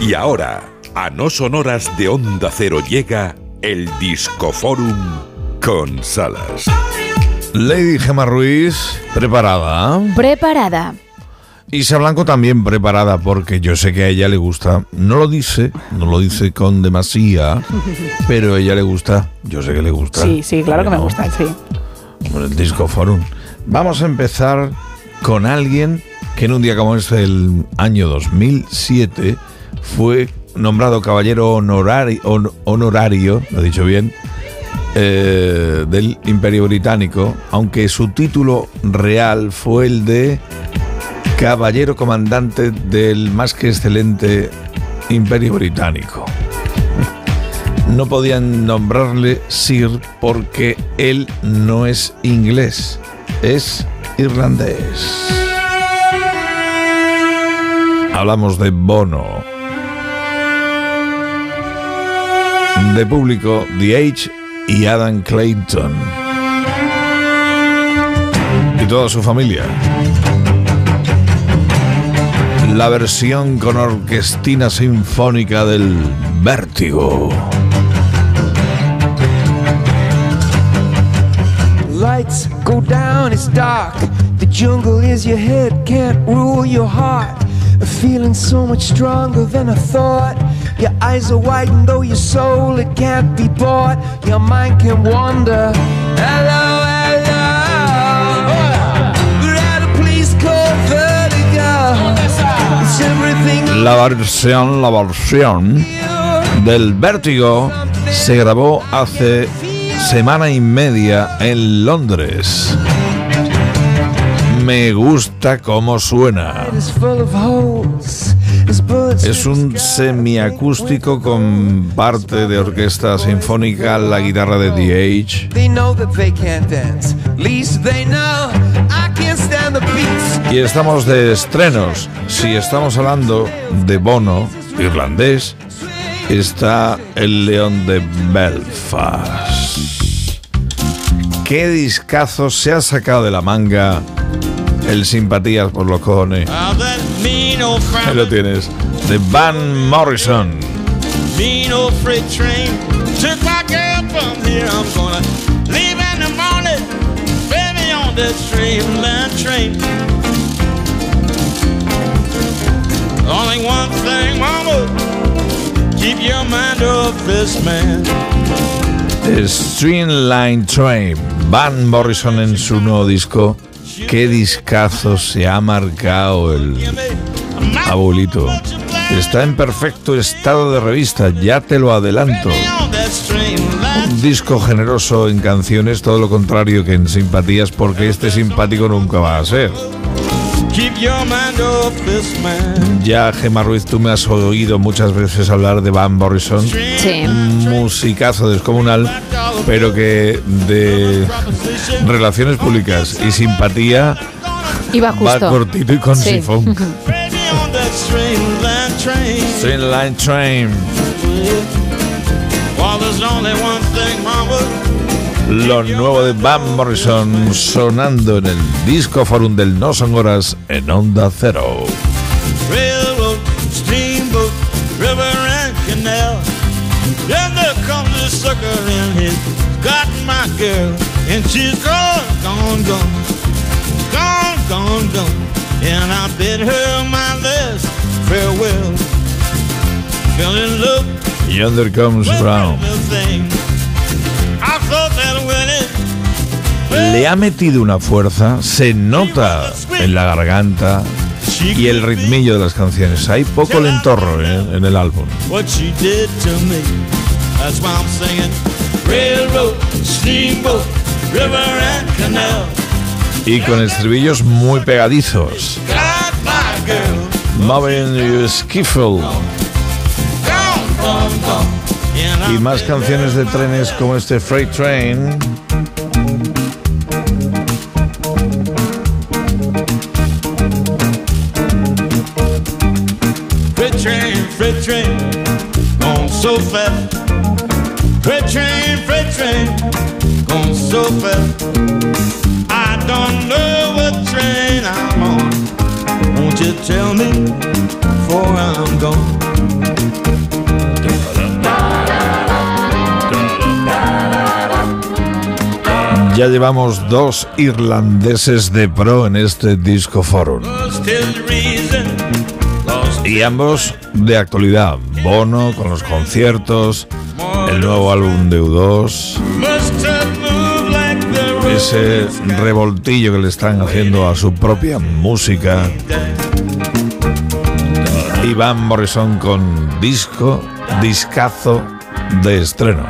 Y ahora, a no sonoras de Onda Cero llega el Discoforum con Salas. Lady Gemma Ruiz, ¿preparada? Preparada. Isa Blanco también preparada porque yo sé que a ella le gusta. No lo dice, no lo dice con demasía, pero a ella le gusta. Yo sé que le gusta. Sí, sí, claro que me gusta, sí. El Disco Forum. Vamos a empezar con alguien que en un día como este del año 2007 fue nombrado caballero honorario, lo he dicho bien, eh, del Imperio Británico, aunque su título real fue el de caballero comandante del más que excelente Imperio Británico. No podían nombrarle Sir porque él no es inglés, es irlandés. Hablamos de Bono. De público, The Age y Adam Clayton. Y toda su familia. La versión con orquestina sinfónica del Vértigo. Lights go down, it's dark. The jungle is your head, can't rule your heart. A feeling so much stronger than I thought. Your eyes are widened, though your soul it can't be bought. Your mind can wander. Hello, hello. La versión, la versión del Vértigo se grabó hace semana y media en Londres. Me gusta cómo suena. Es un semiacústico con parte de orquesta sinfónica, la guitarra de The Age. They know that they can't dance. Least they know I can't stand the beats. Y estamos de estrenos. Si estamos hablando de Bono, irlandés, está el León de Belfast. Qué discazo se ha sacado de la manga el Simpatías por los cojones. Ahí lo tienes. De Van Morrison. Only one thing, mama, keep your mind off this man. Streamline Train. Van Morrison en su nuevo disco. Qué discazo se ha marcado el abuelito. Está en perfecto estado de revista, ya te lo adelanto. Un disco generoso en canciones, todo lo contrario que en simpatías, porque este simpático nunca va a ser. Ya, Gemma Ruiz, tú me has oído muchas veces hablar de Van Morrison. Sí. Un musicazo descomunal, pero que de relaciones públicas y simpatía Iba va cortito y con Sí. sifón. Streamline train. Lo nuevo de Van Morrison sonando en el disco forum del No Son Horas en Onda Cero. Railroad, steamboat, river and canal. And. And. And I bid her my last farewell. Fell in love Yonder Comes Brown. Le ha metido una fuerza, se nota en la garganta y el ritmillo de las canciones. Hay poco lentorro ¿eh? en el álbum. Y con estribillos muy pegadizos. Marvin Skiffle. Y más canciones de trenes como este Freight Train. Freight train, freight train, going so fast. Freight train, freight train, going so fast. Ya llevamos dos irlandeses de pro en este disco forum. Y ambos de actualidad. Bono con los conciertos, el nuevo álbum de U2 ese revoltillo que le están haciendo a su propia música. Iván Morrison con disco, discazo de estreno.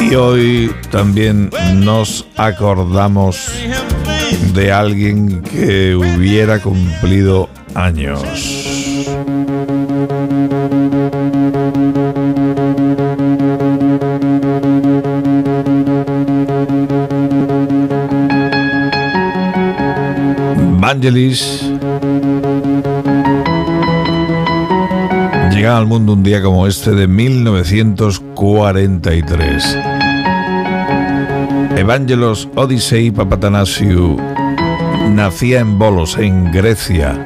Y hoy también nos acordamos de alguien que hubiera cumplido años. Vangelis llega al mundo un día como este de 1943. Evangelos Odisei Papatanasiou nacía en Bolos, en Grecia.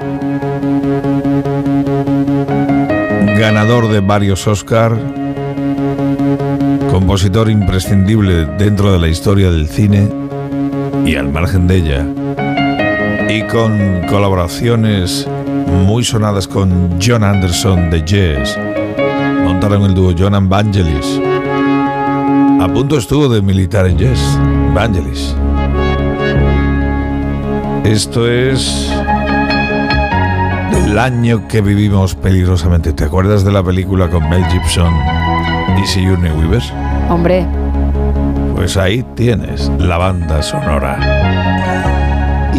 Ganador de varios Oscar, compositor imprescindible dentro de la historia del cine y al margen de ella y con colaboraciones muy sonadas con John Anderson de Jazz. Montaron el dúo John and Vangelis. A punto estuvo de militar en Jazz, Vangelis. Esto es el año que vivimos peligrosamente. ¿Te acuerdas de la película con Mel Gibson y Sigourney Weaver? Hombre, Pues ahí tienes la banda sonora.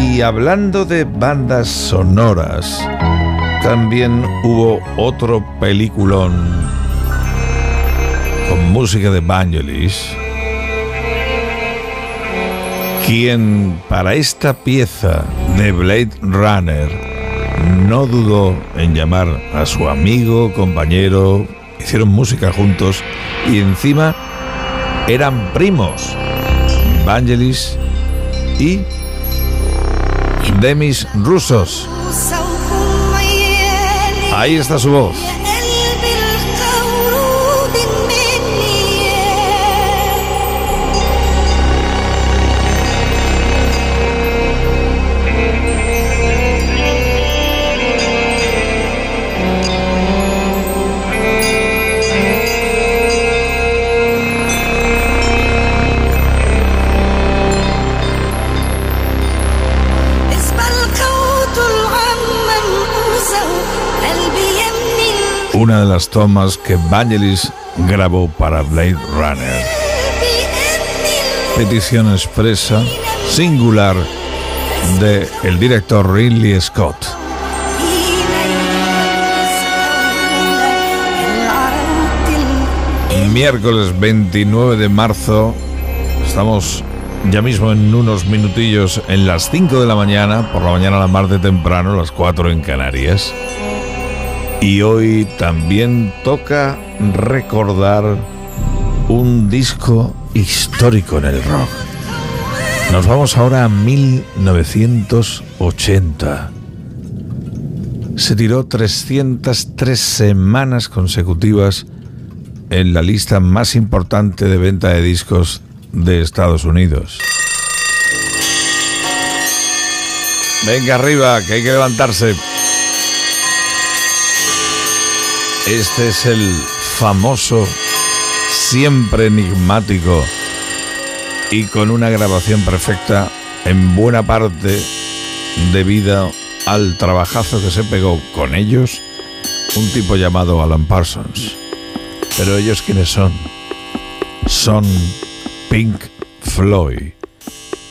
Y hablando de bandas sonoras, también hubo otro peliculón con música de Vangelis, quien para esta pieza de Blade Runner no dudó en llamar a su amigo, compañero, hicieron música juntos y encima eran primos, Vangelis y Demis Rusos. Ahí está su voz. Una de las tomas que Vangelis grabó para Blade Runner. Petición expresa, singular, de director Ridley Scott. Miércoles 29 de marzo, estamos ya mismo en unos minutillos en las 5 de la mañana, por la mañana a la mar de temprano, las 4 en Canarias. Y hoy también toca recordar un disco histórico en el rock. Nos vamos ahora a 1980. Se tiró 303 semanas consecutivas en la lista más importante de venta de discos de Estados Unidos. Venga arriba, que hay que levantarse. Este es el famoso, siempre enigmático y con una grabación perfecta en buena parte debido al trabajazo que se pegó con ellos un tipo llamado Alan Parsons. Pero ellos quiénes son? Son Pink Floyd,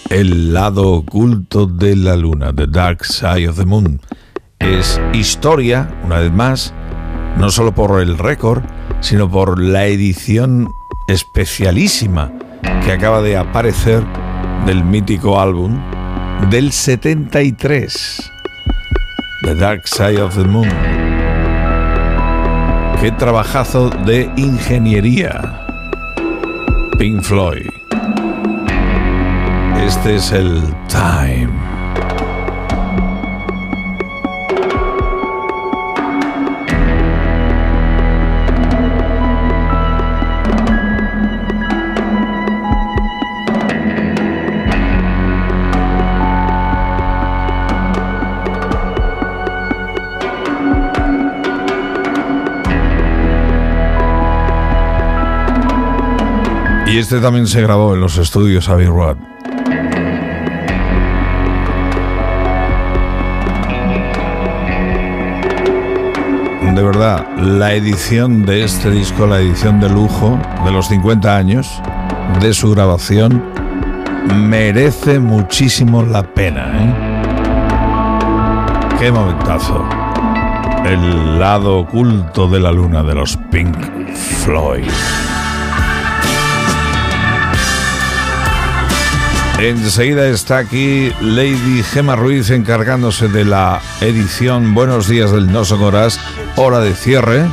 el lado oculto de la luna, The Dark Side of the Moon. Es historia, una vez más, no solo por el récord, sino por la edición especialísima que acaba de aparecer del mítico álbum del 73, The Dark Side of the Moon. Qué trabajazo de ingeniería. Pink Floyd. Este es el Time. Y este también se grabó en los estudios Abbey Road. De verdad, la edición de este disco, la edición de lujo de los 50 años de su grabación, merece muchísimo la pena. ¿eh? ¡Qué momentazo! El lado oculto de la luna de los Pink Floyd. Enseguida está aquí Lady Gema Ruiz encargándose de la edición Buenos días del No Sonoras, hora de cierre.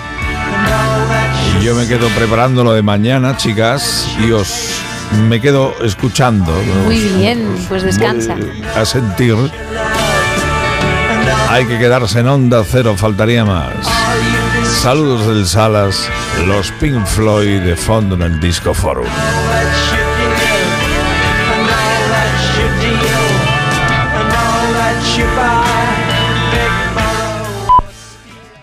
Y yo me quedo preparando lo de mañana, chicas, y os me quedo escuchando. Muy bien, pues descansa. A sentir. Hay que quedarse en onda cero, faltaría más. Saludos del Salas, los Pink Floyd de fondo en el Disco Forum.